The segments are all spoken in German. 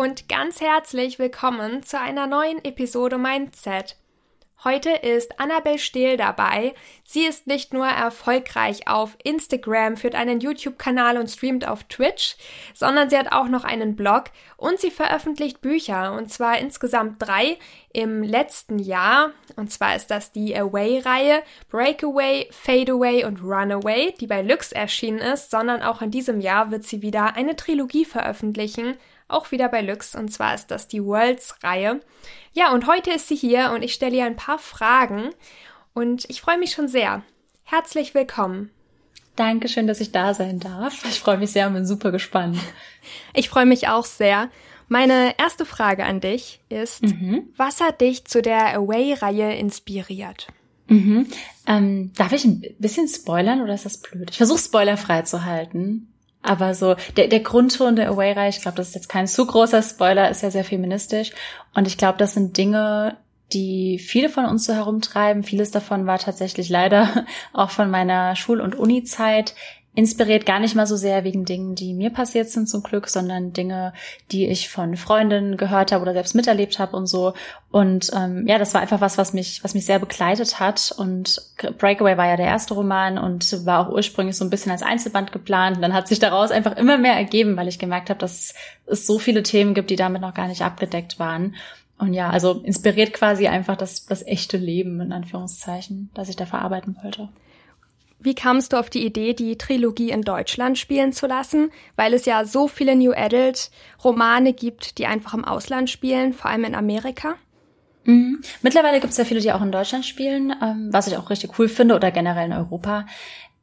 und ganz herzlich willkommen zu einer neuen Episode Mindset. Heute ist Annabel Stehl dabei. Sie ist nicht nur erfolgreich auf Instagram, führt einen YouTube-Kanal und streamt auf Twitch, sondern sie hat auch noch einen Blog und sie veröffentlicht Bücher und zwar insgesamt drei im letzten Jahr. Und zwar ist das die Away-Reihe Breakaway, Fadeaway und Runaway, die bei Lux erschienen ist, sondern auch in diesem Jahr wird sie wieder eine Trilogie veröffentlichen auch wieder bei Lux, und zwar ist das die Worlds-Reihe. Ja, und heute ist sie hier und ich stelle ihr ein paar Fragen und ich freue mich schon sehr. Herzlich willkommen. Dankeschön, dass ich da sein darf. Ich freue mich sehr und bin super gespannt. Ich freue mich auch sehr. Meine erste Frage an dich ist, mhm. was hat dich zu der Away-Reihe inspiriert? Mhm. Ähm, darf ich ein bisschen spoilern oder ist das blöd? Ich versuche spoilerfrei zu halten. Aber so, der, der Grundton der Away-Reihe, ich glaube, das ist jetzt kein zu großer Spoiler, ist ja sehr feministisch. Und ich glaube, das sind Dinge, die viele von uns so herumtreiben. Vieles davon war tatsächlich leider auch von meiner Schul- und Uni-Zeit inspiriert gar nicht mal so sehr wegen Dingen, die mir passiert sind zum Glück, sondern Dinge, die ich von Freundinnen gehört habe oder selbst miterlebt habe und so. Und ähm, ja, das war einfach was, was mich, was mich sehr begleitet hat. Und Breakaway war ja der erste Roman und war auch ursprünglich so ein bisschen als Einzelband geplant. Und dann hat sich daraus einfach immer mehr ergeben, weil ich gemerkt habe, dass es so viele Themen gibt, die damit noch gar nicht abgedeckt waren. Und ja, also inspiriert quasi einfach das, das echte Leben, in Anführungszeichen, das ich da verarbeiten wollte. Wie kamst du auf die Idee, die Trilogie in Deutschland spielen zu lassen? Weil es ja so viele New Adult Romane gibt, die einfach im Ausland spielen, vor allem in Amerika. Mhm. Mittlerweile gibt es ja viele, die auch in Deutschland spielen, ähm, was ich auch richtig cool finde oder generell in Europa.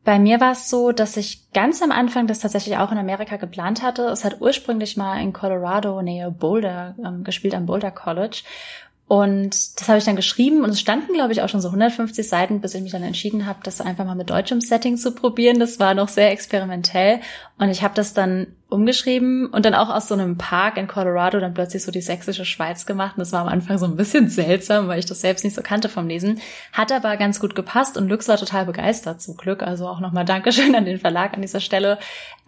Bei mir war es so, dass ich ganz am Anfang das tatsächlich auch in Amerika geplant hatte. Es hat ursprünglich mal in Colorado, nähe Boulder, ähm, gespielt am Boulder College. Und das habe ich dann geschrieben und es standen, glaube ich, auch schon so 150 Seiten, bis ich mich dann entschieden habe, das einfach mal mit deutschem Setting zu probieren. Das war noch sehr experimentell. Und ich habe das dann umgeschrieben und dann auch aus so einem Park in Colorado dann plötzlich so die sächsische Schweiz gemacht. Und das war am Anfang so ein bisschen seltsam, weil ich das selbst nicht so kannte vom Lesen. Hat aber ganz gut gepasst und Lux war total begeistert zum Glück. Also auch nochmal Dankeschön an den Verlag an dieser Stelle,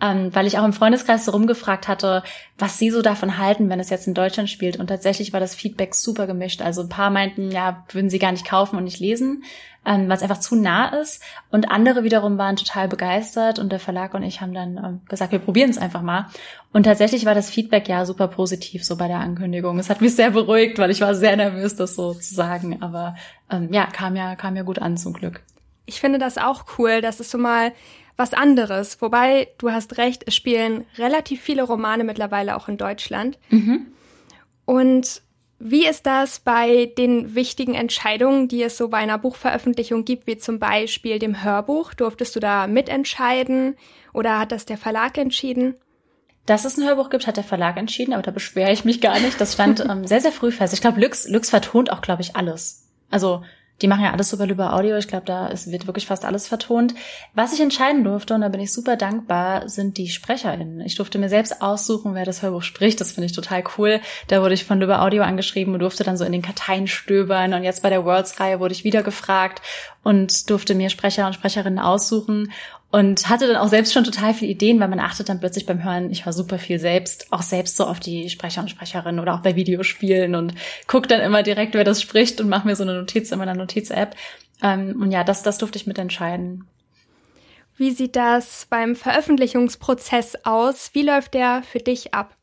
ähm, weil ich auch im Freundeskreis so rumgefragt hatte, was sie so davon halten, wenn es jetzt in Deutschland spielt. Und tatsächlich war das Feedback super gemischt. Also ein paar meinten, ja, würden sie gar nicht kaufen und nicht lesen ähm, weil es einfach zu nah ist. Und andere wiederum waren total begeistert und der Verlag und ich haben dann ähm, gesagt, wir probieren es einfach mal. Und tatsächlich war das Feedback ja super positiv so bei der Ankündigung. Es hat mich sehr beruhigt, weil ich war sehr nervös, das so zu sagen. Aber ähm, ja, kam ja, kam ja gut an zum Glück. Ich finde das auch cool, dass es so mal was anderes. Wobei, du hast recht, es spielen relativ viele Romane mittlerweile auch in Deutschland. Mhm. Und wie ist das bei den wichtigen Entscheidungen, die es so bei einer Buchveröffentlichung gibt, wie zum Beispiel dem Hörbuch? Durftest du da mitentscheiden oder hat das der Verlag entschieden? Dass es ein Hörbuch gibt, hat der Verlag entschieden, aber da beschwere ich mich gar nicht. Das stand ähm, sehr, sehr früh fest. Ich glaube, Lux, Lux vertont auch, glaube ich, alles. Also die machen ja alles super über Audio. Ich glaube, da ist, wird wirklich fast alles vertont. Was ich entscheiden durfte, und da bin ich super dankbar, sind die SprecherInnen. Ich durfte mir selbst aussuchen, wer das Hörbuch spricht. Das finde ich total cool. Da wurde ich von über Audio angeschrieben und durfte dann so in den Karteien stöbern. Und jetzt bei der Worlds-Reihe wurde ich wieder gefragt und durfte mir Sprecher und Sprecherinnen aussuchen und hatte dann auch selbst schon total viele Ideen, weil man achtet dann plötzlich beim Hören, ich höre super viel selbst, auch selbst so auf die Sprecher und Sprecherinnen oder auch bei Videospielen und guck dann immer direkt, wer das spricht und mache mir so eine Notiz in meiner Notiz-App. Ähm, und ja, das, das durfte ich mitentscheiden. Wie sieht das beim Veröffentlichungsprozess aus? Wie läuft der für dich ab?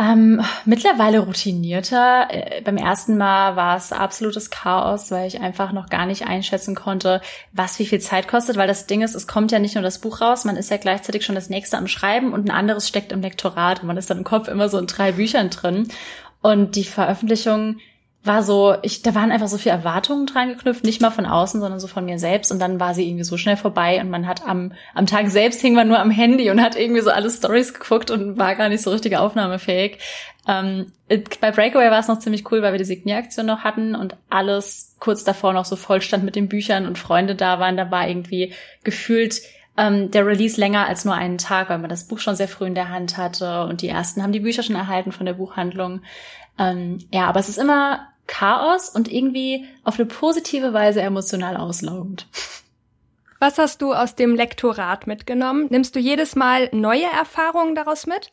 Ähm, mittlerweile routinierter. Äh, beim ersten Mal war es absolutes Chaos, weil ich einfach noch gar nicht einschätzen konnte, was wie viel Zeit kostet, weil das Ding ist, es kommt ja nicht nur das Buch raus, man ist ja gleichzeitig schon das nächste am Schreiben und ein anderes steckt im Lektorat und man ist dann im Kopf immer so in drei Büchern drin. Und die Veröffentlichung war so, ich, da waren einfach so viele Erwartungen dran geknüpft, nicht mal von außen, sondern so von mir selbst. Und dann war sie irgendwie so schnell vorbei und man hat am, am Tag selbst hing man nur am Handy und hat irgendwie so alle Stories geguckt und war gar nicht so richtig aufnahmefähig. Ähm, bei Breakaway war es noch ziemlich cool, weil wir die Signieraktion noch hatten und alles kurz davor noch so voll stand mit den Büchern und Freunde da waren. Da war irgendwie gefühlt ähm, der Release länger als nur einen Tag, weil man das Buch schon sehr früh in der Hand hatte und die ersten haben die Bücher schon erhalten von der Buchhandlung. Ähm, ja, aber es ist immer Chaos und irgendwie auf eine positive Weise emotional auslaugend. Was hast du aus dem Lektorat mitgenommen? Nimmst du jedes Mal neue Erfahrungen daraus mit?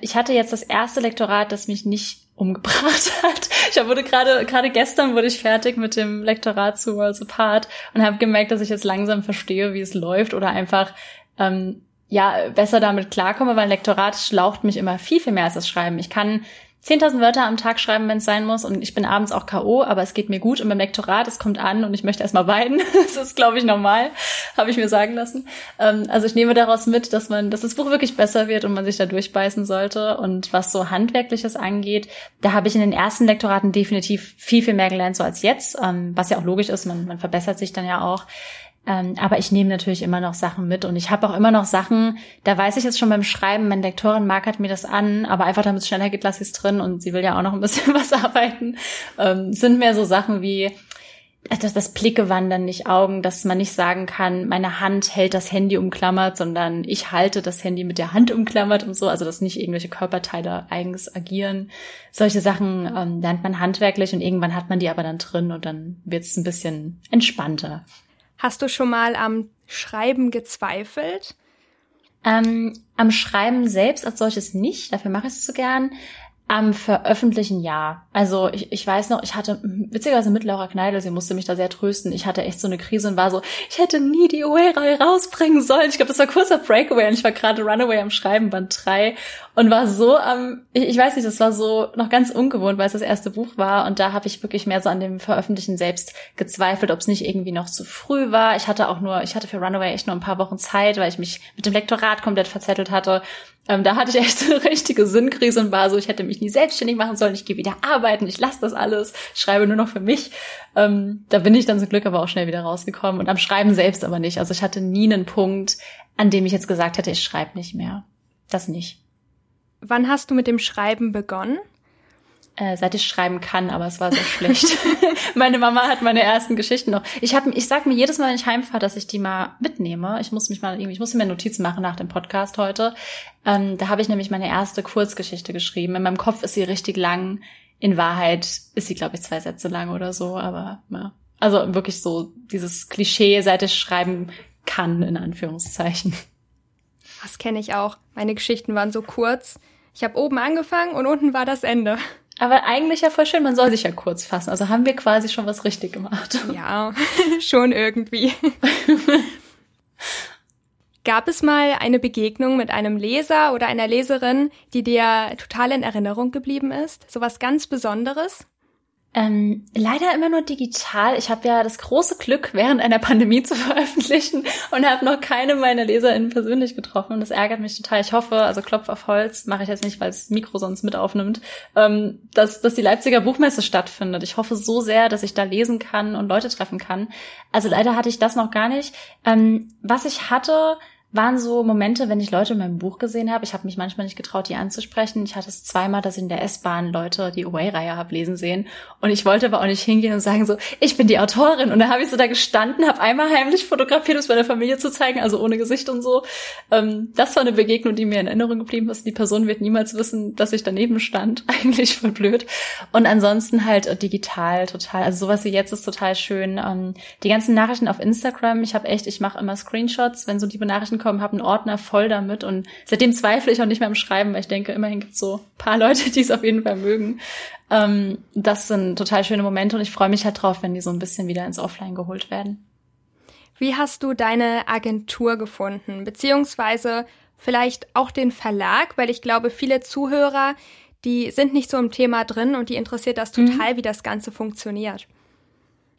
Ich hatte jetzt das erste Lektorat, das mich nicht umgebracht hat. Ich wurde gerade gerade gestern wurde ich fertig mit dem Lektorat zu Worlds Apart und habe gemerkt, dass ich jetzt langsam verstehe, wie es läuft oder einfach ähm, ja besser damit klarkomme, weil Lektorat schlaucht mich immer viel viel mehr als das Schreiben. Ich kann 10.000 Wörter am Tag schreiben, wenn es sein muss. Und ich bin abends auch K.O., aber es geht mir gut. Und beim Lektorat, es kommt an und ich möchte erstmal weinen. das ist, glaube ich, normal, habe ich mir sagen lassen. Ähm, also ich nehme daraus mit, dass man, dass das Buch wirklich besser wird und man sich da durchbeißen sollte. Und was so Handwerkliches angeht, da habe ich in den ersten Lektoraten definitiv viel, viel mehr gelernt, so als jetzt. Ähm, was ja auch logisch ist, man, man verbessert sich dann ja auch. Ähm, aber ich nehme natürlich immer noch Sachen mit und ich habe auch immer noch Sachen, da weiß ich jetzt schon beim Schreiben, meine Lektorin markert mir das an, aber einfach damit es schneller geht, lasse ich es drin und sie will ja auch noch ein bisschen was arbeiten. Ähm, sind mehr so Sachen wie, dass das Blicke wandern, nicht Augen, dass man nicht sagen kann, meine Hand hält das Handy umklammert, sondern ich halte das Handy mit der Hand umklammert und so, also dass nicht irgendwelche Körperteile eigens agieren. Solche Sachen ähm, lernt man handwerklich und irgendwann hat man die aber dann drin und dann wird es ein bisschen entspannter. Hast du schon mal am Schreiben gezweifelt? Ähm, am Schreiben selbst als solches nicht, dafür mache ich es zu gern. Am Veröffentlichen ja. Also ich, ich weiß noch, ich hatte witzigerweise mit Laura Kneidel, sie musste mich da sehr trösten. Ich hatte echt so eine Krise und war so, ich hätte nie die Away-Reihe rausbringen sollen. Ich glaube, das war kurzer Breakaway und ich war gerade Runaway am Schreiben, Band 3 und war so am, ich, ich weiß nicht, das war so noch ganz ungewohnt, weil es das erste Buch war und da habe ich wirklich mehr so an dem Veröffentlichen selbst gezweifelt, ob es nicht irgendwie noch zu früh war. Ich hatte auch nur, ich hatte für Runaway echt nur ein paar Wochen Zeit, weil ich mich mit dem Lektorat komplett verzettelt hatte ähm, da hatte ich echt so eine richtige Sinnkrise und war so, ich hätte mich nie selbstständig machen sollen, ich gehe wieder arbeiten, ich lasse das alles, schreibe nur noch für mich. Ähm, da bin ich dann zum Glück aber auch schnell wieder rausgekommen und am Schreiben selbst aber nicht. Also ich hatte nie einen Punkt, an dem ich jetzt gesagt hätte, ich schreibe nicht mehr. Das nicht. Wann hast du mit dem Schreiben begonnen? Äh, seit ich schreiben kann, aber es war sehr schlecht. meine Mama hat meine ersten Geschichten noch. Ich habe, ich sag mir jedes Mal, wenn ich heimfahre, dass ich die mal mitnehme. Ich muss mich mal irgendwie, ich muss mir Notizen machen nach dem Podcast heute. Ähm, da habe ich nämlich meine erste Kurzgeschichte geschrieben. In meinem Kopf ist sie richtig lang. In Wahrheit ist sie, glaube ich, zwei Sätze lang oder so. Aber ja. also wirklich so dieses Klischee, seit ich schreiben kann in Anführungszeichen. Das kenne ich auch. Meine Geschichten waren so kurz. Ich habe oben angefangen und unten war das Ende. Aber eigentlich ja voll schön, man soll sich ja kurz fassen. Also haben wir quasi schon was richtig gemacht. Ja, schon irgendwie. Gab es mal eine Begegnung mit einem Leser oder einer Leserin, die dir total in Erinnerung geblieben ist? So was ganz Besonderes? Ähm, leider immer nur digital. Ich habe ja das große Glück, während einer Pandemie zu veröffentlichen und habe noch keine meiner LeserInnen persönlich getroffen. Und das ärgert mich total. Ich hoffe, also Klopf auf Holz mache ich jetzt nicht, weil das Mikro sonst mit aufnimmt, ähm, dass, dass die Leipziger Buchmesse stattfindet. Ich hoffe so sehr, dass ich da lesen kann und Leute treffen kann. Also leider hatte ich das noch gar nicht. Ähm, was ich hatte, waren so Momente, wenn ich Leute in meinem Buch gesehen habe. Ich habe mich manchmal nicht getraut, die anzusprechen. Ich hatte es zweimal, dass ich in der S-Bahn Leute die Away-Reihe habe lesen sehen. Und ich wollte aber auch nicht hingehen und sagen so, ich bin die Autorin. Und dann habe ich so da gestanden, habe einmal heimlich fotografiert, um es meiner Familie zu zeigen, also ohne Gesicht und so. Ähm, das war eine Begegnung, die mir in Erinnerung geblieben ist. Die Person wird niemals wissen, dass ich daneben stand. Eigentlich voll blöd. Und ansonsten halt digital total. Also sowas wie jetzt ist total schön. Ähm, die ganzen Nachrichten auf Instagram. Ich habe echt, ich mache immer Screenshots, wenn so liebe Nachrichten angekommen, habe einen Ordner voll damit und seitdem zweifle ich auch nicht mehr am Schreiben, weil ich denke, immerhin gibt es so paar Leute, die es auf jeden Fall mögen. Ähm, das sind total schöne Momente und ich freue mich halt drauf, wenn die so ein bisschen wieder ins Offline geholt werden. Wie hast du deine Agentur gefunden? Beziehungsweise vielleicht auch den Verlag, weil ich glaube, viele Zuhörer, die sind nicht so im Thema drin und die interessiert das mhm. total, mhm. wie das Ganze funktioniert.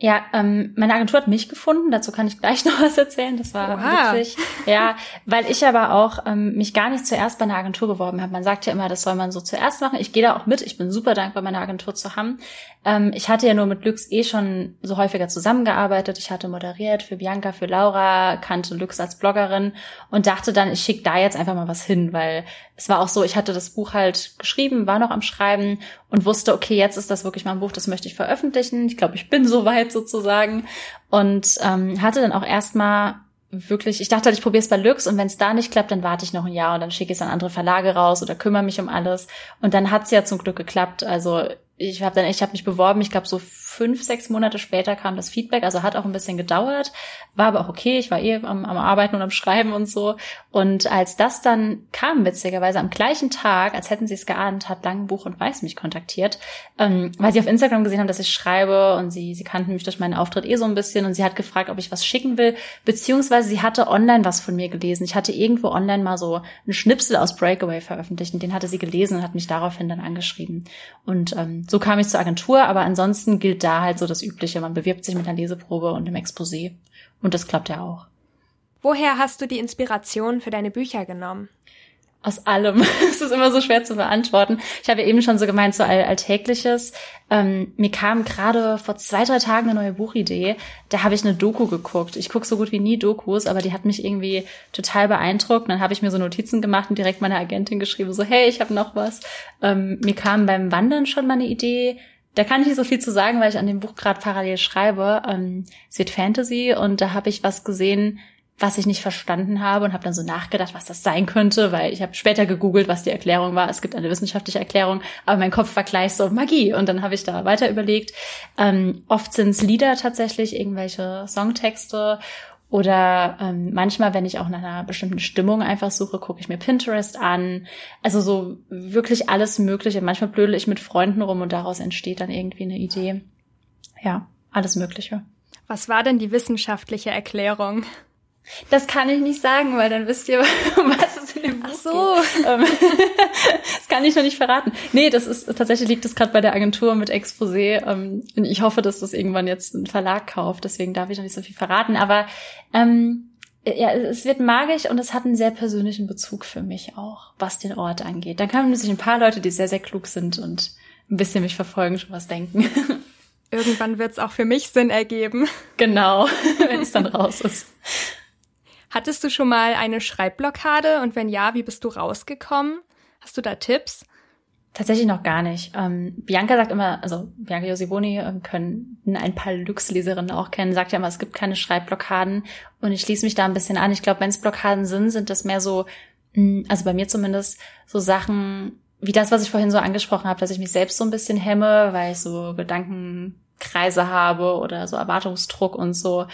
Ja, ähm, meine Agentur hat mich gefunden. Dazu kann ich gleich noch was erzählen. Das war Oha. witzig. Ja, weil ich aber auch ähm, mich gar nicht zuerst bei einer Agentur beworben habe. Man sagt ja immer, das soll man so zuerst machen. Ich gehe da auch mit. Ich bin super dankbar, meine Agentur zu haben. Ähm, ich hatte ja nur mit Lux eh schon so häufiger zusammengearbeitet. Ich hatte moderiert für Bianca, für Laura, kannte Lux als Bloggerin und dachte dann, ich schicke da jetzt einfach mal was hin, weil es war auch so, ich hatte das Buch halt geschrieben, war noch am Schreiben und wusste, okay, jetzt ist das wirklich mein Buch, das möchte ich veröffentlichen. Ich glaube, ich bin soweit sozusagen. Und ähm, hatte dann auch erstmal wirklich, ich dachte halt, ich probiere es bei Lux und wenn es da nicht klappt, dann warte ich noch ein Jahr und dann schicke ich es an andere Verlage raus oder kümmere mich um alles. Und dann hat es ja zum Glück geklappt. Also ich habe dann, ich habe mich beworben, ich glaube so fünf, sechs Monate später kam das Feedback, also hat auch ein bisschen gedauert, war aber auch okay, ich war eh am, am Arbeiten und am Schreiben und so. Und als das dann kam, witzigerweise am gleichen Tag, als hätten sie es geahnt, hat Langenbuch und Weiß mich kontaktiert, ähm, weil sie auf Instagram gesehen haben, dass ich schreibe und sie, sie kannten mich durch meinen Auftritt eh so ein bisschen und sie hat gefragt, ob ich was schicken will, beziehungsweise sie hatte online was von mir gelesen. Ich hatte irgendwo online mal so einen Schnipsel aus Breakaway veröffentlicht und den hatte sie gelesen und hat mich daraufhin dann angeschrieben. Und ähm, so kam ich zur Agentur, aber ansonsten gilt da halt so das Übliche. Man bewirbt sich mit einer Leseprobe und einem Exposé. Und das klappt ja auch. Woher hast du die Inspiration für deine Bücher genommen? Aus allem. Es ist immer so schwer zu beantworten. Ich habe eben schon so gemeint, so all Alltägliches. Ähm, mir kam gerade vor zwei, drei Tagen eine neue Buchidee. Da habe ich eine Doku geguckt. Ich gucke so gut wie nie Dokus, aber die hat mich irgendwie total beeindruckt. dann habe ich mir so Notizen gemacht und direkt meiner Agentin geschrieben, so, hey, ich habe noch was. Ähm, mir kam beim Wandern schon mal eine Idee. Da kann ich nicht so viel zu sagen, weil ich an dem Buch gerade parallel schreibe. Ähm, es wird Fantasy und da habe ich was gesehen, was ich nicht verstanden habe und habe dann so nachgedacht, was das sein könnte, weil ich habe später gegoogelt, was die Erklärung war. Es gibt eine wissenschaftliche Erklärung, aber mein Kopf war gleich so Magie und dann habe ich da weiter überlegt. Ähm, oft sind es Lieder tatsächlich, irgendwelche Songtexte oder ähm, manchmal, wenn ich auch nach einer bestimmten Stimmung einfach suche, gucke ich mir Pinterest an. Also so wirklich alles Mögliche. Manchmal blödel ich mit Freunden rum und daraus entsteht dann irgendwie eine Idee. Ja, alles Mögliche. Was war denn die wissenschaftliche Erklärung? Das kann ich nicht sagen, weil dann wisst ihr, was dem Buch Ach so. Ähm, das kann ich noch nicht verraten. Nee, das ist tatsächlich liegt es gerade bei der Agentur mit Exposé. Ähm, ich hoffe, dass das irgendwann jetzt ein Verlag kauft, deswegen darf ich noch nicht so viel verraten. Aber ähm, ja, es wird magisch und es hat einen sehr persönlichen Bezug für mich auch, was den Ort angeht. Dann können sich ein paar Leute, die sehr, sehr klug sind und ein bisschen mich verfolgen, schon was denken. Irgendwann wird es auch für mich Sinn ergeben. Genau, wenn es dann raus ist. Hattest du schon mal eine Schreibblockade und wenn ja, wie bist du rausgekommen? Hast du da Tipps? Tatsächlich noch gar nicht. Ähm, Bianca sagt immer, also Bianca Josivoni äh, können ein paar Lux-Leserinnen auch kennen, sagt ja immer, es gibt keine Schreibblockaden. Und ich schließe mich da ein bisschen an. Ich glaube, wenn es Blockaden sind, sind das mehr so, mh, hm, also bei mir zumindest, so Sachen wie das, was ich vorhin so angesprochen habe, dass ich mich selbst so ein bisschen hemme, weil ich so Gedankenkreise habe oder so Erwartungsdruck und so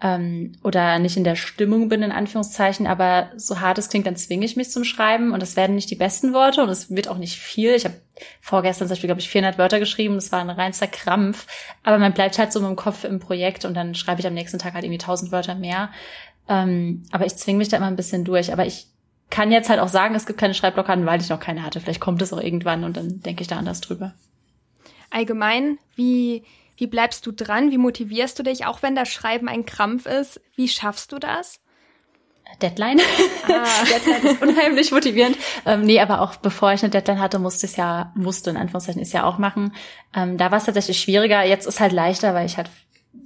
ähm, oder nicht in der Stimmung bin, in Anführungszeichen, aber so hart es klingt, dann zwinge ich mich zum Schreiben und es werden nicht die besten Worte und es wird auch nicht viel. Ich habe vorgestern zum Beispiel, glaube ich, 400 Wörter geschrieben, das war ein reinster Krampf, aber man bleibt halt so dem Kopf im Projekt und dann schreibe ich am nächsten Tag halt irgendwie 1000 Wörter mehr. Ähm, aber ich zwinge mich da immer ein bisschen durch, aber ich kann jetzt halt auch sagen, es gibt keine Schreibblockaden, weil ich noch keine hatte. Vielleicht kommt es auch irgendwann und dann denke ich da anders drüber. Allgemein, wie wie bleibst du dran? Wie motivierst du dich, auch wenn das Schreiben ein Krampf ist? Wie schaffst du das? Deadline. Ah. Deadline ist unheimlich motivierend. Ähm, nee, aber auch bevor ich eine Deadline hatte, musste ich es ja, musste in Anführungszeichen ist ja auch machen. Ähm, da war es tatsächlich schwieriger. Jetzt ist halt leichter, weil ich halt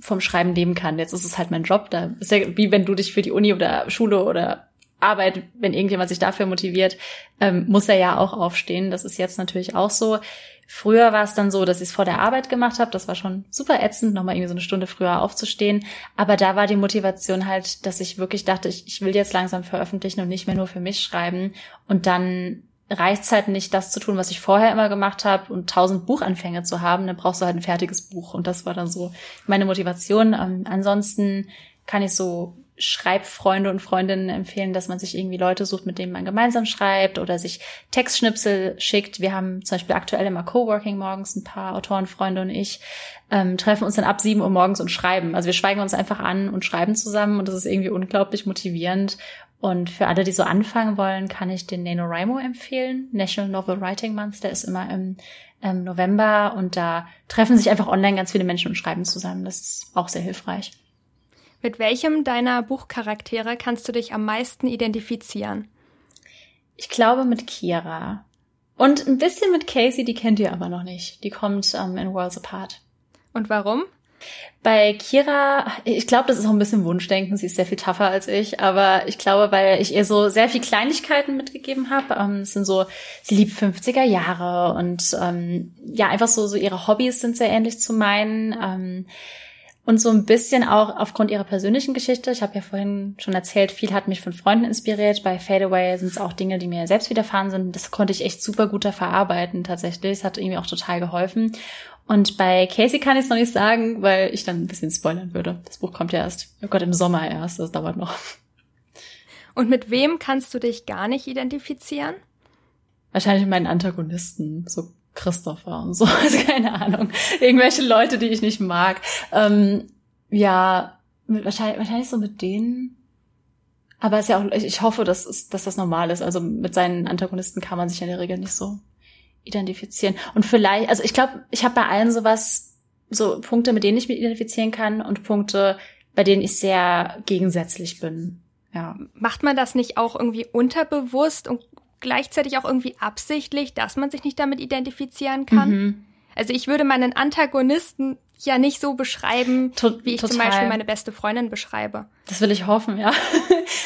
vom Schreiben leben kann. Jetzt ist es halt mein Job. Da ist ja wie wenn du dich für die Uni oder Schule oder Arbeit, wenn irgendjemand sich dafür motiviert, ähm, muss er ja auch aufstehen. Das ist jetzt natürlich auch so. Früher war es dann so, dass ich es vor der Arbeit gemacht habe. Das war schon super ätzend, nochmal irgendwie so eine Stunde früher aufzustehen. Aber da war die Motivation halt, dass ich wirklich dachte, ich, ich will jetzt langsam veröffentlichen und nicht mehr nur für mich schreiben. Und dann reicht es halt nicht, das zu tun, was ich vorher immer gemacht habe und tausend Buchanfänge zu haben. Dann brauchst du halt ein fertiges Buch. Und das war dann so meine Motivation. Ähm, ansonsten kann ich so Schreibfreunde und Freundinnen empfehlen, dass man sich irgendwie Leute sucht, mit denen man gemeinsam schreibt oder sich Textschnipsel schickt. Wir haben zum Beispiel aktuell immer Coworking morgens, ein paar Autorenfreunde und ich ähm, treffen uns dann ab sieben Uhr morgens und schreiben. Also wir schweigen uns einfach an und schreiben zusammen und das ist irgendwie unglaublich motivierend. Und für alle, die so anfangen wollen, kann ich den NaNoWriMo empfehlen. National Novel Writing Month, der ist immer im, im November und da treffen sich einfach online ganz viele Menschen und schreiben zusammen. Das ist auch sehr hilfreich. Mit welchem deiner Buchcharaktere kannst du dich am meisten identifizieren? Ich glaube mit Kira. Und ein bisschen mit Casey, die kennt ihr aber noch nicht. Die kommt ähm, in Worlds Apart. Und warum? Bei Kira, ich glaube, das ist auch ein bisschen Wunschdenken. Sie ist sehr viel tougher als ich, aber ich glaube, weil ich ihr so sehr viel Kleinigkeiten mitgegeben habe. Ähm, es sind so, sie liebt 50er Jahre und ähm, ja, einfach so so ihre Hobbys sind sehr ähnlich zu meinen. Ähm, und so ein bisschen auch aufgrund ihrer persönlichen Geschichte. Ich habe ja vorhin schon erzählt, viel hat mich von Freunden inspiriert. Bei Fadeaway sind es auch Dinge, die mir selbst widerfahren sind. Das konnte ich echt super gut verarbeiten tatsächlich. Es hat irgendwie auch total geholfen. Und bei Casey kann ich es noch nicht sagen, weil ich dann ein bisschen spoilern würde. Das Buch kommt ja erst, oh Gott, im Sommer erst. Das dauert noch. Und mit wem kannst du dich gar nicht identifizieren? Wahrscheinlich mit meinen Antagonisten, so Christopher und so, also keine Ahnung. Irgendwelche Leute, die ich nicht mag. Ähm, ja, mit, wahrscheinlich, wahrscheinlich so mit denen. Aber ist ja auch, ich, hoffe, dass, dass das normal ist. Also mit seinen Antagonisten kann man sich in der Regel nicht so identifizieren. Und vielleicht, also ich glaube, ich habe bei allen sowas, so Punkte, mit denen ich mich identifizieren kann und Punkte, bei denen ich sehr gegensätzlich bin. Ja. Macht man das nicht auch irgendwie unterbewusst und gleichzeitig auch irgendwie absichtlich, dass man sich nicht damit identifizieren kann? Mhm. Also ich würde meinen Antagonisten ja nicht so beschreiben, to wie ich total. zum Beispiel meine beste Freundin beschreibe. Das will ich hoffen, ja.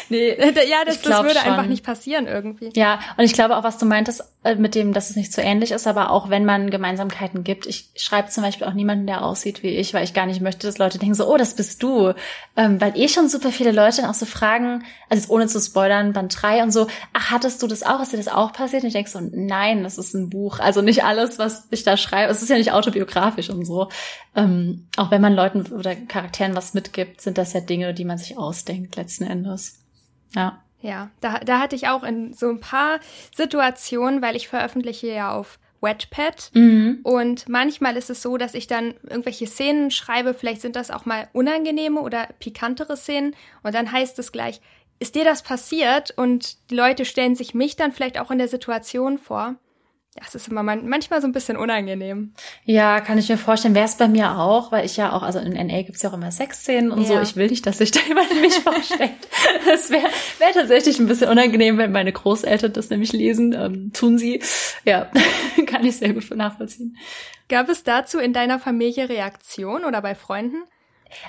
Nee, ja, das, das würde schon. einfach nicht passieren irgendwie. Ja, und ich glaube auch, was du meintest äh, mit dem, dass es nicht so ähnlich ist, aber auch wenn man Gemeinsamkeiten gibt. Ich schreibe zum Beispiel auch niemanden, der aussieht wie ich, weil ich gar nicht möchte, dass Leute denken so, oh, das bist du. Ähm, weil eh schon super viele Leute auch so fragen, also ohne zu spoilern, Band 3 und so, ach, hattest du das auch? Ist dir das auch passiert? Und ich denke so, nein, das ist ein Buch. Also nicht alles, was ich da schreibe, es ist ja nicht autobiografisch und so. Ähm, auch wenn man Leuten oder Charakteren was mitgibt, sind das ja Dinge, die man sich ausdenkt letzten Endes. Ja. Ja, da, da hatte ich auch in so ein paar Situationen, weil ich veröffentliche ja auf Wetpad. Mhm. Und manchmal ist es so, dass ich dann irgendwelche Szenen schreibe, vielleicht sind das auch mal unangenehme oder pikantere Szenen. Und dann heißt es gleich, ist dir das passiert? Und die Leute stellen sich mich dann vielleicht auch in der Situation vor ja, es ist immer manchmal so ein bisschen unangenehm. Ja, kann ich mir vorstellen. Wäre es bei mir auch, weil ich ja auch, also in NA gibt's ja auch immer Sexszenen und ja. so. Ich will nicht, dass sich da jemand mich vorstellt. Das wäre wär tatsächlich ein bisschen unangenehm, wenn meine Großeltern das nämlich lesen. Ähm, tun sie. Ja, kann ich sehr gut nachvollziehen. Gab es dazu in deiner Familie Reaktion oder bei Freunden?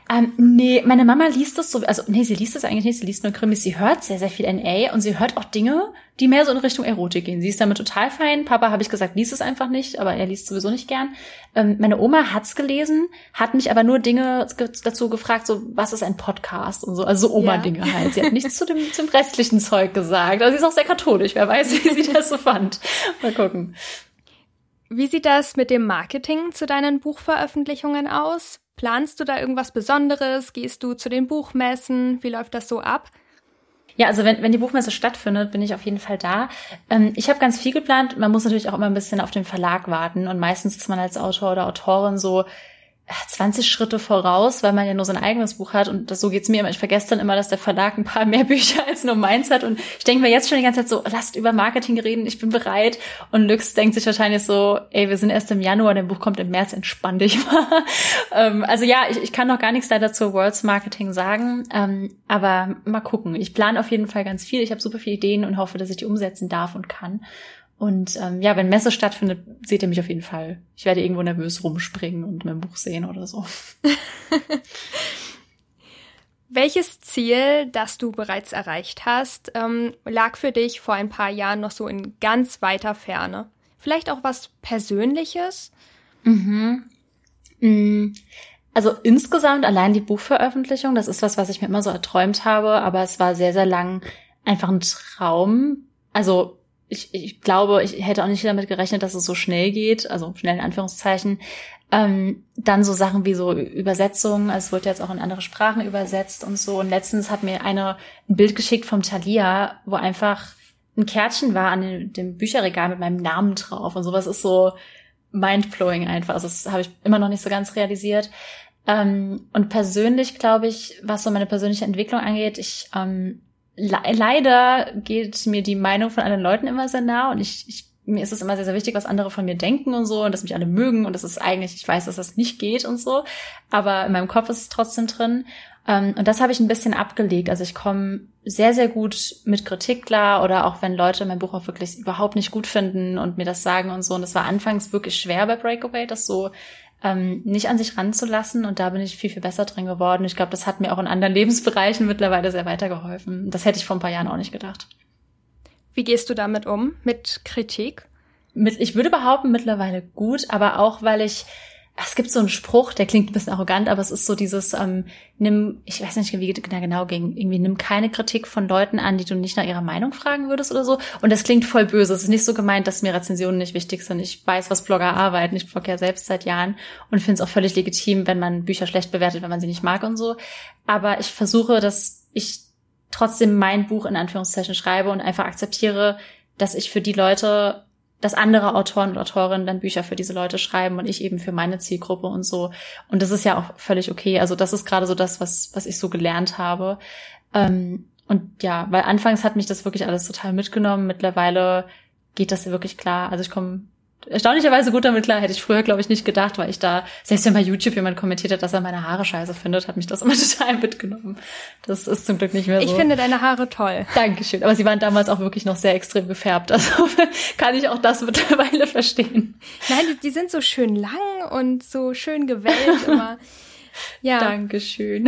Ähm, nee, meine Mama liest das so, also nee, sie liest das eigentlich nicht, sie liest nur Krimis, sie hört sehr, sehr viel NA und sie hört auch Dinge, die mehr so in Richtung Erotik gehen. Sie ist damit total fein. Papa habe ich gesagt, liest es einfach nicht, aber er liest sowieso nicht gern. Ähm, meine Oma hat's gelesen, hat mich aber nur Dinge dazu gefragt, so was ist ein Podcast und so, also so Oma-Dinge ja. halt. Sie hat nichts zu dem zum restlichen Zeug gesagt. Also sie ist auch sehr katholisch, wer weiß, wie sie das so fand. Mal gucken. Wie sieht das mit dem Marketing zu deinen Buchveröffentlichungen aus? Planst du da irgendwas Besonderes? Gehst du zu den Buchmessen? Wie läuft das so ab? Ja, also wenn, wenn die Buchmesse stattfindet, bin ich auf jeden Fall da. Ähm, ich habe ganz viel geplant. Man muss natürlich auch immer ein bisschen auf den Verlag warten. Und meistens ist man als Autor oder Autorin so 20 Schritte voraus, weil man ja nur sein eigenes Buch hat und das, so geht's mir immer. Ich vergesse dann immer, dass der Verlag ein paar mehr Bücher als nur meins hat und ich denke mir jetzt schon die ganze Zeit so, lasst über Marketing reden, ich bin bereit und Lux denkt sich wahrscheinlich so, ey, wir sind erst im Januar, dein Buch kommt im März, entspann dich mal. ähm, also ja, ich, ich kann noch gar nichts leider zur Worlds Marketing sagen, ähm, aber mal gucken. Ich plane auf jeden Fall ganz viel, ich habe super viele Ideen und hoffe, dass ich die umsetzen darf und kann und ähm, ja, wenn Messe stattfindet, seht ihr mich auf jeden Fall. Ich werde irgendwo nervös rumspringen und mein Buch sehen oder so. Welches Ziel, das du bereits erreicht hast, ähm, lag für dich vor ein paar Jahren noch so in ganz weiter Ferne? Vielleicht auch was Persönliches? Mhm. Mm, also insgesamt allein die Buchveröffentlichung, das ist was, was ich mir immer so erträumt habe, aber es war sehr, sehr lang einfach ein Traum. Also ich, ich glaube, ich hätte auch nicht damit gerechnet, dass es so schnell geht, also schnell in Anführungszeichen. Ähm, dann so Sachen wie so Übersetzungen, es wird jetzt auch in andere Sprachen übersetzt und so. Und letztens hat mir eine ein Bild geschickt vom Thalia, wo einfach ein Kärtchen war an dem, dem Bücherregal mit meinem Namen drauf. Und sowas ist so mindblowing einfach. Also das habe ich immer noch nicht so ganz realisiert. Ähm, und persönlich glaube ich, was so meine persönliche Entwicklung angeht, ich ähm, le leider geht mir die Meinung von anderen Leuten immer sehr nah und ich, ich mir ist es immer sehr, sehr wichtig, was andere von mir denken und so und dass mich alle mögen und das ist eigentlich, ich weiß, dass das nicht geht und so, aber in meinem Kopf ist es trotzdem drin. Ähm, und das habe ich ein bisschen abgelegt. Also ich komme sehr, sehr gut mit Kritik klar oder auch wenn Leute mein Buch auch wirklich überhaupt nicht gut finden und mir das sagen und so. Und das war anfangs wirklich schwer bei Breakaway, das so ähm, nicht an sich ranzulassen. Und da bin ich viel, viel besser drin geworden. Ich glaube, das hat mir auch in anderen Lebensbereichen mittlerweile sehr weitergeholfen. Das hätte ich vor ein paar Jahren auch nicht gedacht. Wie gehst du damit um, mit Kritik? Mit, ich würde behaupten, mittlerweile gut, aber auch, weil ich es gibt so einen Spruch, der klingt ein bisschen arrogant, aber es ist so dieses, ähm, nimm, ich weiß nicht, wie genau ging, irgendwie nimm keine Kritik von Leuten an, die du nicht nach ihrer Meinung fragen würdest oder so. Und das klingt voll böse. Es ist nicht so gemeint, dass mir Rezensionen nicht wichtig sind. Ich weiß, was Blogger arbeiten. Ich blogge ja selbst seit Jahren und finde es auch völlig legitim, wenn man Bücher schlecht bewertet, wenn man sie nicht mag und so. Aber ich versuche, dass ich trotzdem mein Buch in Anführungszeichen schreibe und einfach akzeptiere, dass ich für die Leute dass andere Autoren und Autorinnen dann Bücher für diese Leute schreiben und ich eben für meine Zielgruppe und so. Und das ist ja auch völlig okay. Also das ist gerade so das, was, was ich so gelernt habe. Ähm, und ja, weil anfangs hat mich das wirklich alles total mitgenommen. Mittlerweile geht das ja wirklich klar. Also ich komme erstaunlicherweise gut damit klar. Hätte ich früher, glaube ich, nicht gedacht, weil ich da, selbst wenn bei YouTube jemand kommentiert hat, dass er meine Haare scheiße findet, hat mich das immer total mitgenommen. Das ist zum Glück nicht mehr so. Ich finde deine Haare toll. Dankeschön. Aber sie waren damals auch wirklich noch sehr extrem gefärbt. Also kann ich auch das mittlerweile verstehen. Nein, die, die sind so schön lang und so schön gewellt immer. Ja. Dankeschön.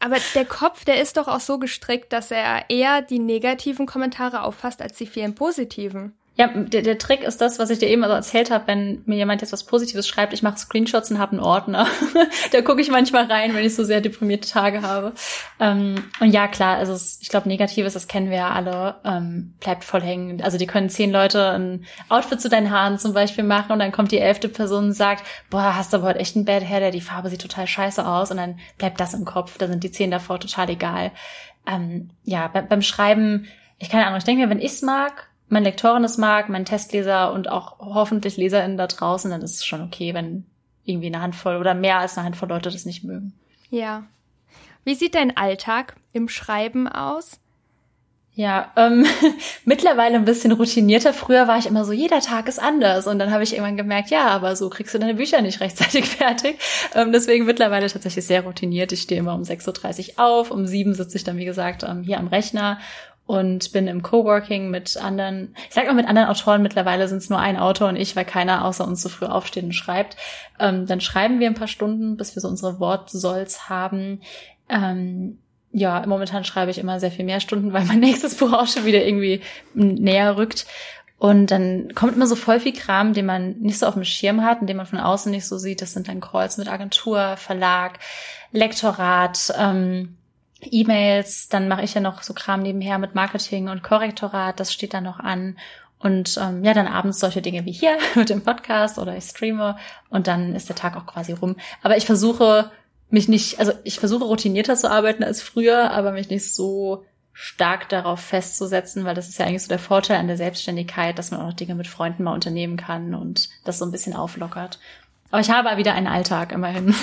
Aber der Kopf, der ist doch auch so gestrickt, dass er eher die negativen Kommentare auffasst als die vielen positiven. Ja, der, der Trick ist das, was ich dir eben also erzählt habe, wenn mir jemand jetzt was Positives schreibt, ich mache Screenshots und habe einen Ordner. da gucke ich manchmal rein, wenn ich so sehr deprimierte Tage habe. Ähm, und ja, klar, also ich glaube, Negatives, das kennen wir ja alle, ähm, bleibt voll hängen. Also die können zehn Leute ein Outfit zu deinen Haaren zum Beispiel machen und dann kommt die elfte Person und sagt, boah, hast du aber heute echt ein Bad Hair, der die Farbe sieht total scheiße aus und dann bleibt das im Kopf. Da sind die zehn davor total egal. Ähm, ja, beim Schreiben, ich keine Ahnung, ich denke mir, wenn ich's mag, mein Lektorin es mag, mein Testleser und auch hoffentlich LeserInnen da draußen, dann ist es schon okay, wenn irgendwie eine Handvoll oder mehr als eine Handvoll Leute das nicht mögen. Ja. Wie sieht dein Alltag im Schreiben aus? Ja, ähm, mittlerweile ein bisschen routinierter. Früher war ich immer so, jeder Tag ist anders. Und dann habe ich irgendwann gemerkt, ja, aber so kriegst du deine Bücher nicht rechtzeitig fertig. Ähm, deswegen mittlerweile tatsächlich sehr routiniert. Ich stehe immer um 6.30 Uhr auf, um 7 sitze ich dann, wie gesagt, ähm, hier am Rechner und bin im Coworking mit anderen, ich sag mal mit anderen Autoren, mittlerweile sind es nur ein Autor und ich, weil keiner außer uns so früh aufsteht und schreibt. Ähm, dann schreiben wir ein paar Stunden, bis wir so unsere Wortsolls haben. Ähm, ja, momentan schreibe ich immer sehr viel mehr Stunden, weil mein nächstes Buch auch schon wieder irgendwie näher rückt. Und dann kommt immer so voll viel Kram, den man nicht so auf dem Schirm hat und den man von außen nicht so sieht. Das sind dann Calls mit Agentur, Verlag, Lektorat, ähm, E-Mails, dann mache ich ja noch so Kram nebenher mit Marketing und Korrektorat, das steht dann noch an. Und ähm, ja, dann abends solche Dinge wie hier mit dem Podcast oder ich streame und dann ist der Tag auch quasi rum. Aber ich versuche mich nicht, also ich versuche routinierter zu arbeiten als früher, aber mich nicht so stark darauf festzusetzen, weil das ist ja eigentlich so der Vorteil an der Selbstständigkeit, dass man auch noch Dinge mit Freunden mal unternehmen kann und das so ein bisschen auflockert. Aber ich habe wieder einen Alltag immerhin.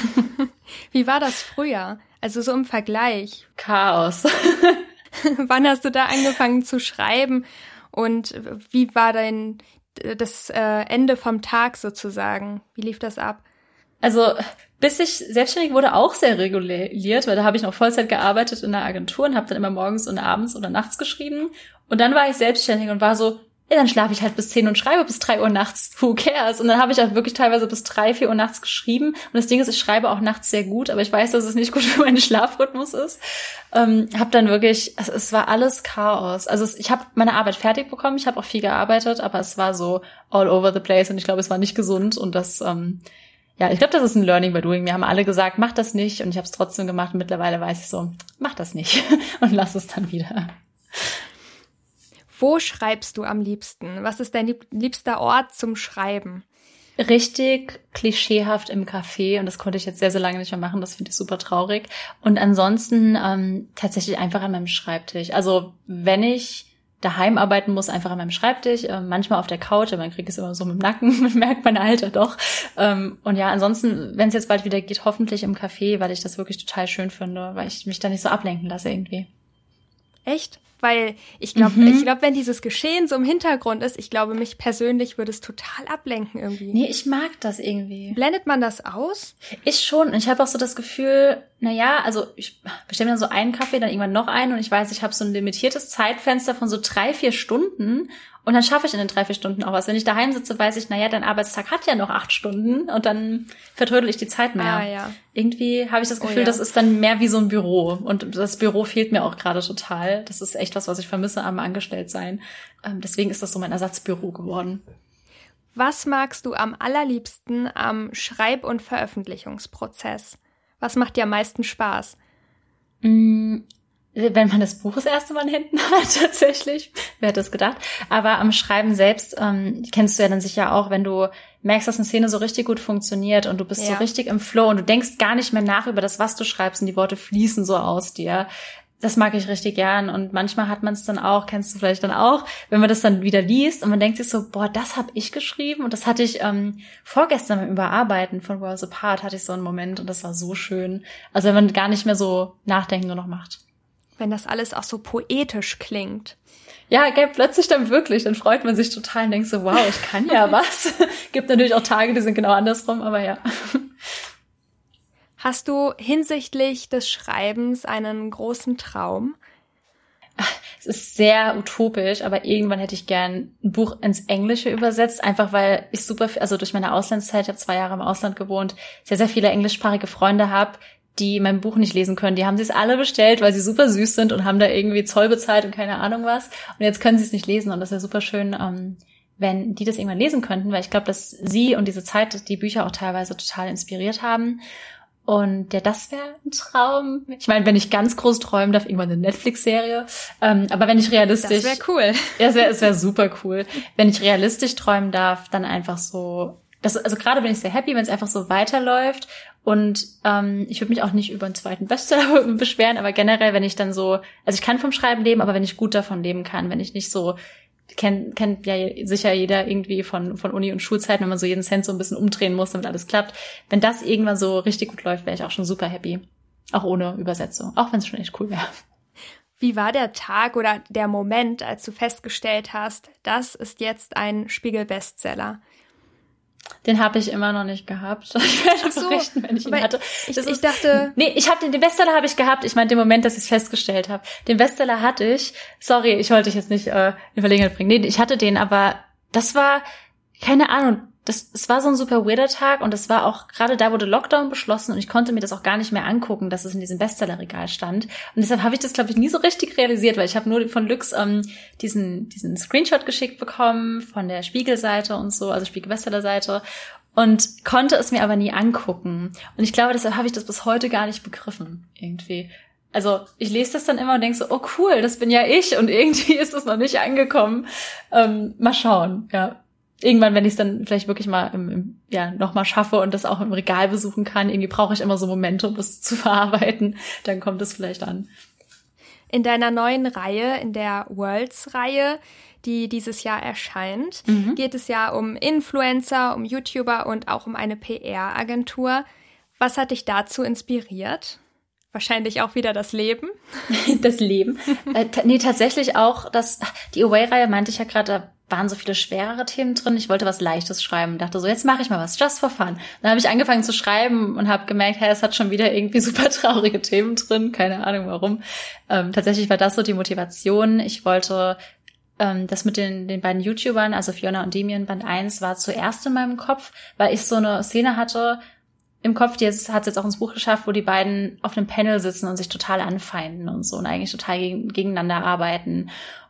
Wie war das früher? Also so im Vergleich. Chaos. Wann hast du da angefangen zu schreiben und wie war dein das äh, Ende vom Tag sozusagen? Wie lief das ab? Also bis ich selbstständig wurde, auch sehr reguliert, weil da habe ich noch Vollzeit gearbeitet in der Agentur und habe dann immer morgens und abends oder nachts geschrieben. Und dann war ich selbstständig und war so, ja, dann schlafe ich halt bis 10 und schreibe bis 3 Uhr nachts. Who cares? Und dann habe ich auch wirklich teilweise bis 3, 4 Uhr nachts geschrieben. Und das Ding ist, ich schreibe auch nachts sehr gut, aber ich weiß, dass es nicht gut für meinen Schlafrhythmus ist. Ähm, habe dann wirklich, es, es war alles Chaos. Also es, ich habe meine Arbeit fertig bekommen, ich habe auch viel gearbeitet, aber es war so all over the place und ich glaube, es war nicht gesund und das ähm, ja, ich glaube, das ist ein Learning by Doing. Wir haben alle gesagt, mach das nicht und ich habe es trotzdem gemacht und mittlerweile weiß ich so, mach das nicht und lass es dann wieder. Wo schreibst du am liebsten? Was ist dein liebster Ort zum Schreiben? Richtig klischeehaft im Café und das konnte ich jetzt sehr, sehr lange nicht mehr machen. Das finde ich super traurig. Und ansonsten ähm, tatsächlich einfach an meinem Schreibtisch. Also wenn ich daheim arbeiten muss, einfach an meinem Schreibtisch, äh, manchmal auf der Couch, aber dann kriege ich es immer so mit dem Nacken, man merkt mein Alter doch. Ähm, und ja, ansonsten, wenn es jetzt bald wieder geht, hoffentlich im Café, weil ich das wirklich total schön finde, weil ich mich da nicht so ablenken lasse irgendwie. Echt? Weil ich glaube, mhm. ich glaube, wenn dieses Geschehen so im Hintergrund ist, ich glaube, mich persönlich würde es total ablenken irgendwie. Nee, ich mag das irgendwie. Blendet man das aus? Ich schon. Und ich habe auch so das Gefühl, na ja, also ich bestelle mir dann so einen Kaffee, dann irgendwann noch einen und ich weiß, ich habe so ein limitiertes Zeitfenster von so drei, vier Stunden und dann schaffe ich in den drei, vier Stunden auch was. Wenn ich daheim sitze, weiß ich, naja, dein Arbeitstag hat ja noch acht Stunden und dann vertrödel ich die Zeit mehr. Ah, ja. Irgendwie habe ich das oh Gefühl, oh, ja. das ist dann mehr wie so ein Büro. Und das Büro fehlt mir auch gerade total. Das ist echt was, was ich vermisse am Angestelltsein. Ähm, deswegen ist das so mein Ersatzbüro geworden. Was magst du am allerliebsten am Schreib- und Veröffentlichungsprozess? Was macht dir am meisten Spaß? Wenn man das Buch das erste Mal in Händen hat, tatsächlich. Wer hätte das gedacht? Aber am Schreiben selbst ähm, kennst du ja dann sicher auch, wenn du merkst, dass eine Szene so richtig gut funktioniert und du bist ja. so richtig im Flow und du denkst gar nicht mehr nach über das, was du schreibst und die Worte fließen so aus dir. Das mag ich richtig gern und manchmal hat man es dann auch, kennst du vielleicht dann auch, wenn man das dann wieder liest und man denkt sich so, boah, das habe ich geschrieben und das hatte ich ähm, vorgestern beim Überarbeiten von Worlds Apart hatte ich so einen Moment und das war so schön. Also wenn man gar nicht mehr so nachdenken nur noch macht wenn das alles auch so poetisch klingt. Ja, gell, plötzlich dann wirklich, dann freut man sich total und denkt so, wow, ich kann ja was. Gibt natürlich auch Tage, die sind genau andersrum, aber ja. Hast du hinsichtlich des Schreibens einen großen Traum? Es ist sehr utopisch, aber irgendwann hätte ich gern ein Buch ins Englische übersetzt, einfach weil ich super, also durch meine Auslandszeit, ich habe zwei Jahre im Ausland gewohnt, sehr, sehr viele englischsprachige Freunde habe, die mein Buch nicht lesen können. Die haben sie es alle bestellt, weil sie super süß sind und haben da irgendwie Zoll bezahlt und keine Ahnung was. Und jetzt können sie es nicht lesen und das wäre super schön, ähm, wenn die das irgendwann lesen könnten, weil ich glaube, dass sie und diese Zeit die Bücher auch teilweise total inspiriert haben. Und ja, das wäre ein Traum. Ich meine, wenn ich ganz groß träumen darf, irgendwann eine Netflix-Serie. Ähm, aber wenn ich realistisch. Das wäre cool. Ja, es wäre wär super cool. Wenn ich realistisch träumen darf, dann einfach so. Das, also gerade bin ich sehr happy, wenn es einfach so weiterläuft und ähm, ich würde mich auch nicht über einen zweiten Bestseller beschweren, aber generell, wenn ich dann so, also ich kann vom Schreiben leben, aber wenn ich gut davon leben kann, wenn ich nicht so kennt kennt ja sicher jeder irgendwie von von Uni und Schulzeiten, wenn man so jeden Cent so ein bisschen umdrehen muss, damit alles klappt. Wenn das irgendwann so richtig gut läuft, wäre ich auch schon super happy, auch ohne Übersetzung, auch wenn es schon echt cool wäre. Wie war der Tag oder der Moment, als du festgestellt hast, das ist jetzt ein Spiegel-Bestseller? Den habe ich immer noch nicht gehabt. Ich werde so, berichten, wenn ich ihn hatte. Ich, ich dachte. Nee, ich habe den, den Bestseller habe ich gehabt. Ich meine, den Moment, dass ich es festgestellt habe. Den Bestseller hatte ich. Sorry, ich wollte dich jetzt nicht äh, in Verlegenheit bringen. Nee, ich hatte den, aber das war, keine Ahnung, das, es war so ein super weirder Tag und es war auch, gerade da wurde Lockdown beschlossen und ich konnte mir das auch gar nicht mehr angucken, dass es in diesem Bestsellerregal stand. Und deshalb habe ich das, glaube ich, nie so richtig realisiert, weil ich habe nur von Lux ähm, diesen, diesen Screenshot geschickt bekommen von der Spiegelseite und so, also Spiegel-Bestseller-Seite und konnte es mir aber nie angucken. Und ich glaube, deshalb habe ich das bis heute gar nicht begriffen, irgendwie. Also ich lese das dann immer und denke so, oh cool, das bin ja ich und irgendwie ist es noch nicht angekommen. Ähm, mal schauen, ja irgendwann, wenn ich es dann vielleicht wirklich mal im, im, ja nochmal schaffe und das auch im Regal besuchen kann, irgendwie brauche ich immer so Momente, um das zu verarbeiten, dann kommt es vielleicht an. In deiner neuen Reihe, in der Worlds-Reihe, die dieses Jahr erscheint, mhm. geht es ja um Influencer, um YouTuber und auch um eine PR-Agentur. Was hat dich dazu inspiriert? Wahrscheinlich auch wieder das Leben. das Leben. äh, nee, tatsächlich auch das, die Away-Reihe meinte ich ja gerade, waren so viele schwerere Themen drin. Ich wollte was Leichtes schreiben. Dachte so, jetzt mache ich mal was, just for fun. Dann habe ich angefangen zu schreiben und habe gemerkt, hey, es hat schon wieder irgendwie super traurige Themen drin. Keine Ahnung warum. Ähm, tatsächlich war das so die Motivation. Ich wollte ähm, das mit den, den beiden YouTubern, also Fiona und Damien, Band 1, war zuerst in meinem Kopf, weil ich so eine Szene hatte, im Kopf, die hat es jetzt auch ins Buch geschafft, wo die beiden auf einem Panel sitzen und sich total anfeinden und so und eigentlich total gegen, gegeneinander arbeiten.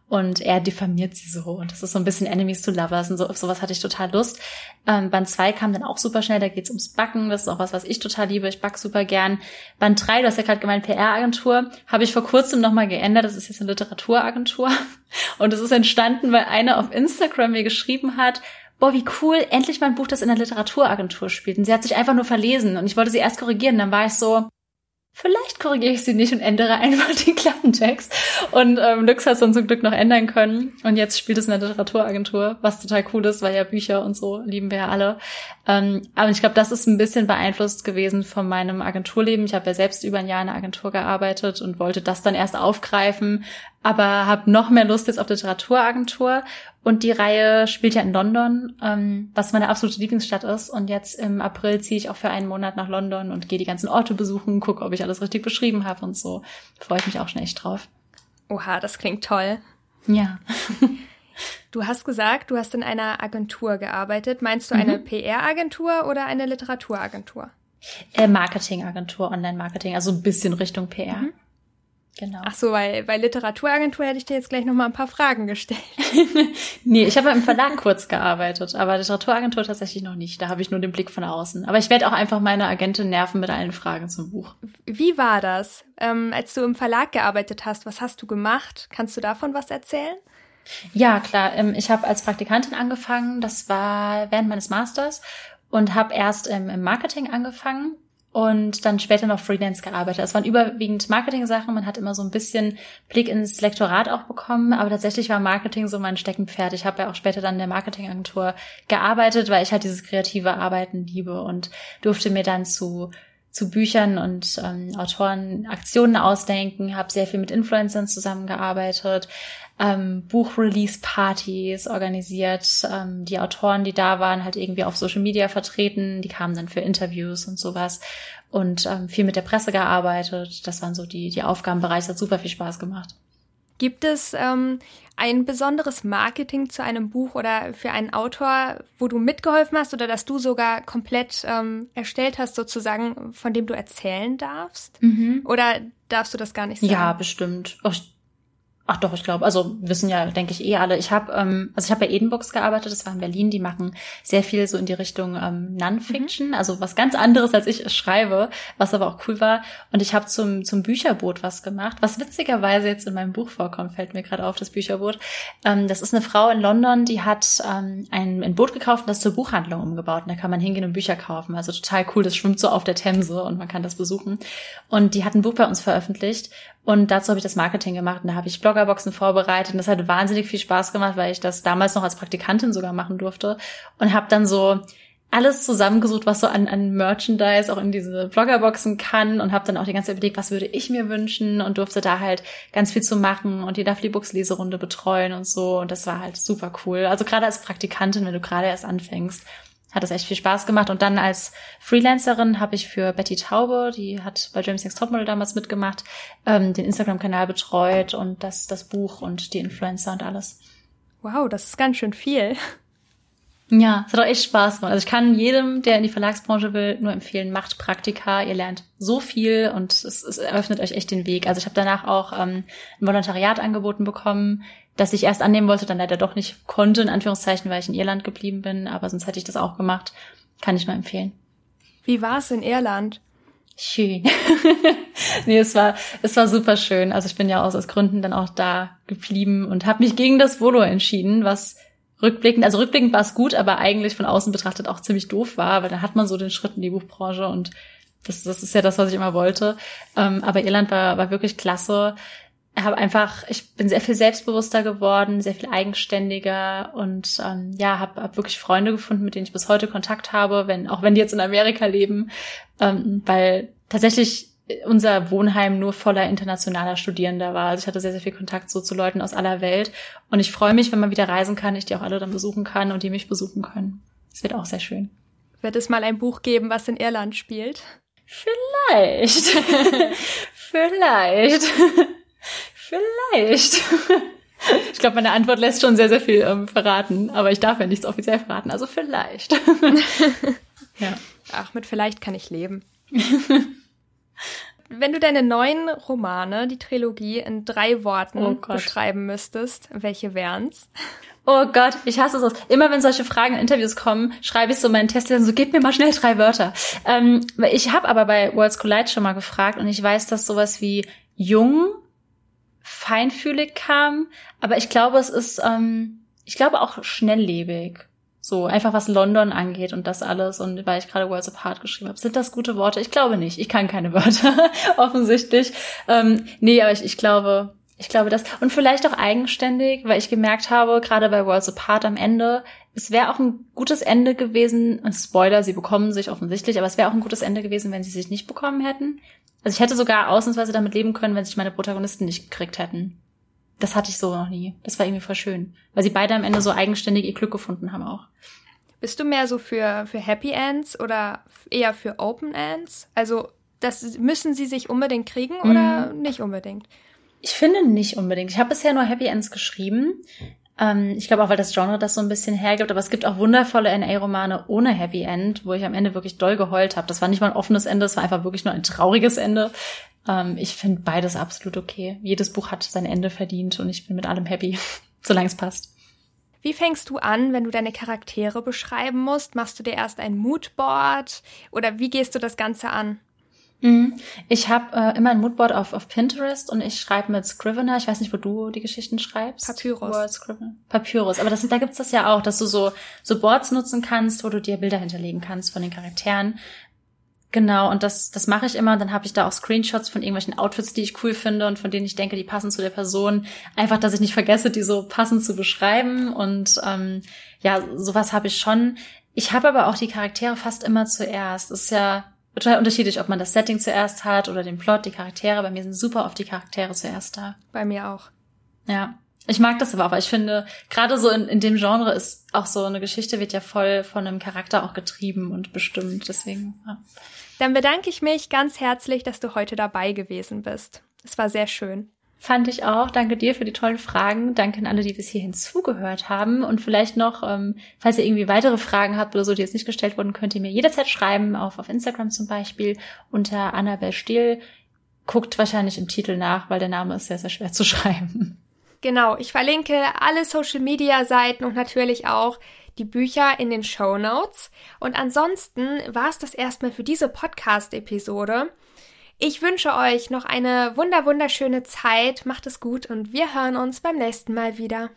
Und er diffamiert sie so. Und das ist so ein bisschen Enemies to Lovers. Und so auf sowas hatte ich total Lust. Ähm, Band 2 kam dann auch super schnell, da geht's ums Backen, das ist auch was, was ich total liebe, ich back super gern. Band 3, du hast ja gerade gemeint PR-Agentur, habe ich vor kurzem nochmal geändert, das ist jetzt eine Literaturagentur. Und es ist entstanden, weil einer auf Instagram mir geschrieben hat, boah, wie cool, endlich mal ein Buch, das in der Literaturagentur spielt. Und sie hat sich einfach nur verlesen und ich wollte sie erst korrigieren, dann war ich so, vielleicht korrigiere ich sie nicht und ändere einfach die Klappentext. Und ähm, Lux hat es dann zum Glück noch ändern können. Und jetzt spielt es in der Literaturagentur, was total cool ist, weil ja Bücher und so lieben wir ja alle. Ähm, aber ich glaube, das ist ein bisschen beeinflusst gewesen von meinem Agenturleben. Ich habe ja selbst über ein Jahr in der Agentur gearbeitet und wollte das dann erst aufgreifen, aber habe noch mehr Lust jetzt auf Literaturagentur. Und die Reihe spielt ja in London, ähm, was meine absolute Lieblingsstadt ist. Und jetzt im April ziehe ich auch für einen Monat nach London und gehe die ganzen Orte besuchen, gucke, ob ich alles richtig beschrieben habe und so. Freue ich mich auch schon echt drauf. Oha, das klingt toll. Ja. Du hast gesagt, du hast in einer Agentur gearbeitet. Meinst du eine mhm. PR-Agentur oder eine Literaturagentur? Äh, Marketingagentur, Online-Marketing, also ein bisschen Richtung PR. Mhm. Genau. Ach so, weil bei Literaturagentur hätte ich dir jetzt gleich noch mal ein paar Fragen gestellt. nee, ich habe im Verlag kurz gearbeitet, aber Literaturagentur tatsächlich noch nicht. Da habe ich nur den Blick von außen. Aber ich werde auch einfach meine Agentin nerven mit allen Fragen zum Buch. Wie war das, ähm, als du im Verlag gearbeitet hast? Was hast du gemacht? Kannst du davon was erzählen? Ja, klar. Ähm, ich habe als Praktikantin angefangen. Das war während meines Masters und habe erst ähm, im Marketing angefangen und dann später noch Freelance gearbeitet. Es waren überwiegend Marketing-Sachen. Man hat immer so ein bisschen Blick ins Lektorat auch bekommen, aber tatsächlich war Marketing so mein Steckenpferd. Ich habe ja auch später dann in der Marketingagentur gearbeitet, weil ich halt dieses kreative Arbeiten liebe und durfte mir dann zu zu Büchern und ähm, Autoren Aktionen ausdenken, habe sehr viel mit Influencern zusammengearbeitet, ähm, Buchrelease-Partys organisiert, ähm, die Autoren, die da waren, halt irgendwie auf Social Media vertreten, die kamen dann für Interviews und sowas und ähm, viel mit der Presse gearbeitet. Das waren so die, die Aufgabenbereiche, hat super viel Spaß gemacht. Gibt es ähm, ein besonderes Marketing zu einem Buch oder für einen Autor, wo du mitgeholfen hast oder dass du sogar komplett ähm, erstellt hast, sozusagen, von dem du erzählen darfst? Mhm. Oder darfst du das gar nicht sagen? Ja, bestimmt. Oh, Ach doch, ich glaube, also wissen ja, denke ich, eh alle. Ich habe, ähm, also ich habe bei Edenbooks gearbeitet, das war in Berlin, die machen sehr viel so in die Richtung ähm, Non-Fiction, mhm. also was ganz anderes, als ich schreibe, was aber auch cool war. Und ich habe zum, zum Bücherboot was gemacht, was witzigerweise jetzt in meinem Buch vorkommt, fällt mir gerade auf, das Bücherboot. Ähm, das ist eine Frau in London, die hat ähm, ein, ein Boot gekauft und das zur Buchhandlung umgebaut. Und da kann man hingehen und Bücher kaufen. Also total cool, das schwimmt so auf der Themse und man kann das besuchen. Und die hat ein Buch bei uns veröffentlicht und dazu habe ich das Marketing gemacht und da habe ich Bloggerboxen vorbereitet. Und das hat wahnsinnig viel Spaß gemacht, weil ich das damals noch als Praktikantin sogar machen durfte. Und habe dann so alles zusammengesucht, was so an, an Merchandise auch in diese Bloggerboxen kann. Und habe dann auch die ganze Zeit überlegt, was würde ich mir wünschen? Und durfte da halt ganz viel zu machen und die Duffly Books Leserunde betreuen und so. Und das war halt super cool. Also gerade als Praktikantin, wenn du gerade erst anfängst, hat es echt viel Spaß gemacht. Und dann als Freelancerin habe ich für Betty Taube, die hat bei James Next Topmodel damals mitgemacht, ähm, den Instagram-Kanal betreut und das, das Buch und die Influencer und alles. Wow, das ist ganz schön viel. Ja, es hat auch echt Spaß gemacht. Also ich kann jedem, der in die Verlagsbranche will, nur empfehlen, macht Praktika. Ihr lernt so viel und es, es eröffnet euch echt den Weg. Also ich habe danach auch ähm, ein Volontariat angeboten bekommen das ich erst annehmen wollte, dann leider doch nicht konnte, in Anführungszeichen, weil ich in Irland geblieben bin, aber sonst hätte ich das auch gemacht. Kann ich nur empfehlen. Wie war es in Irland? Schön. nee, es war, es war super schön. Also ich bin ja aus, aus Gründen dann auch da geblieben und habe mich gegen das Volo entschieden, was rückblickend, also rückblickend war es gut, aber eigentlich von außen betrachtet auch ziemlich doof war, weil dann hat man so den Schritt in die Buchbranche und das, das ist ja das, was ich immer wollte. Ähm, aber Irland war, war wirklich klasse habe einfach, ich bin sehr viel selbstbewusster geworden, sehr viel eigenständiger und ähm, ja, habe hab wirklich Freunde gefunden, mit denen ich bis heute Kontakt habe, wenn auch wenn die jetzt in Amerika leben, ähm, weil tatsächlich unser Wohnheim nur voller internationaler Studierender war. Also ich hatte sehr, sehr viel Kontakt so zu Leuten aus aller Welt und ich freue mich, wenn man wieder reisen kann, ich die auch alle dann besuchen kann und die mich besuchen können. Es wird auch sehr schön. Wird es mal ein Buch geben, was in Irland spielt? Vielleicht. Vielleicht. Vielleicht. Ich glaube, meine Antwort lässt schon sehr, sehr viel ähm, verraten, aber ich darf ja nichts offiziell verraten, also vielleicht. ja. Ach, mit vielleicht kann ich leben. Wenn du deine neuen Romane, die Trilogie, in drei Worten oh beschreiben müsstest, welche wären's? Oh Gott, ich hasse es. Immer wenn solche Fragen in Interviews kommen, schreibe ich so meinen Test, so gib mir mal schnell drei Wörter. Ähm, ich habe aber bei Worlds Collide schon mal gefragt und ich weiß, dass sowas wie jung, feinfühlig kam, aber ich glaube, es ist, ähm, ich glaube auch schnelllebig. So, einfach was London angeht und das alles und weil ich gerade Worlds Apart geschrieben habe. Sind das gute Worte? Ich glaube nicht. Ich kann keine Wörter, offensichtlich. Ähm, nee, aber ich, ich glaube, ich glaube das. Und vielleicht auch eigenständig, weil ich gemerkt habe, gerade bei Worlds Apart am Ende, es wäre auch ein gutes Ende gewesen, Spoiler, sie bekommen sich offensichtlich, aber es wäre auch ein gutes Ende gewesen, wenn sie sich nicht bekommen hätten. Also ich hätte sogar ausnahmsweise damit leben können, wenn sich meine Protagonisten nicht gekriegt hätten. Das hatte ich so noch nie. Das war irgendwie voll schön. Weil sie beide am Ende so eigenständig ihr Glück gefunden haben auch. Bist du mehr so für, für Happy Ends oder eher für Open Ends? Also, das müssen sie sich unbedingt kriegen oder mhm. nicht unbedingt? Ich finde nicht unbedingt. Ich habe bisher nur Happy Ends geschrieben. Ähm, ich glaube auch, weil das Genre das so ein bisschen hergibt, aber es gibt auch wundervolle NA-Romane ohne Happy End, wo ich am Ende wirklich doll geheult habe. Das war nicht mal ein offenes Ende, es war einfach wirklich nur ein trauriges Ende. Ähm, ich finde beides absolut okay. Jedes Buch hat sein Ende verdient und ich bin mit allem happy, solange es passt. Wie fängst du an, wenn du deine Charaktere beschreiben musst? Machst du dir erst ein Moodboard oder wie gehst du das Ganze an? Mhm. Ich habe äh, immer ein Moodboard auf, auf Pinterest und ich schreibe mit Scrivener. Ich weiß nicht, wo du die Geschichten schreibst. Papyrus. Papyrus. Aber das, da gibt's das ja auch, dass du so, so Boards nutzen kannst, wo du dir Bilder hinterlegen kannst von den Charakteren. Genau, und das, das mache ich immer. Dann habe ich da auch Screenshots von irgendwelchen Outfits, die ich cool finde und von denen ich denke, die passen zu der Person. Einfach, dass ich nicht vergesse, die so passend zu beschreiben. Und ähm, ja, sowas habe ich schon. Ich habe aber auch die Charaktere fast immer zuerst. Das ist ja total unterschiedlich, ob man das Setting zuerst hat oder den Plot, die Charaktere. Bei mir sind super oft die Charaktere zuerst da. Bei mir auch. Ja. Ich mag das aber auch, weil ich finde, gerade so in, in dem Genre ist auch so eine Geschichte wird ja voll von einem Charakter auch getrieben und bestimmt. Deswegen. Ja. Dann bedanke ich mich ganz herzlich, dass du heute dabei gewesen bist. Es war sehr schön. Fand ich auch. Danke dir für die tollen Fragen. Danke an alle, die bis hierhin zugehört haben. Und vielleicht noch, ähm, falls ihr irgendwie weitere Fragen habt oder so, die jetzt nicht gestellt wurden, könnt ihr mir jederzeit schreiben, auf, auf Instagram zum Beispiel, unter Annabel Stehl. Guckt wahrscheinlich im Titel nach, weil der Name ist sehr, sehr schwer zu schreiben. Genau, ich verlinke alle Social Media Seiten und natürlich auch die Bücher in den Show Notes. Und ansonsten war es das erstmal für diese Podcast-Episode. Ich wünsche euch noch eine wunder wunderschöne Zeit, macht es gut und wir hören uns beim nächsten Mal wieder.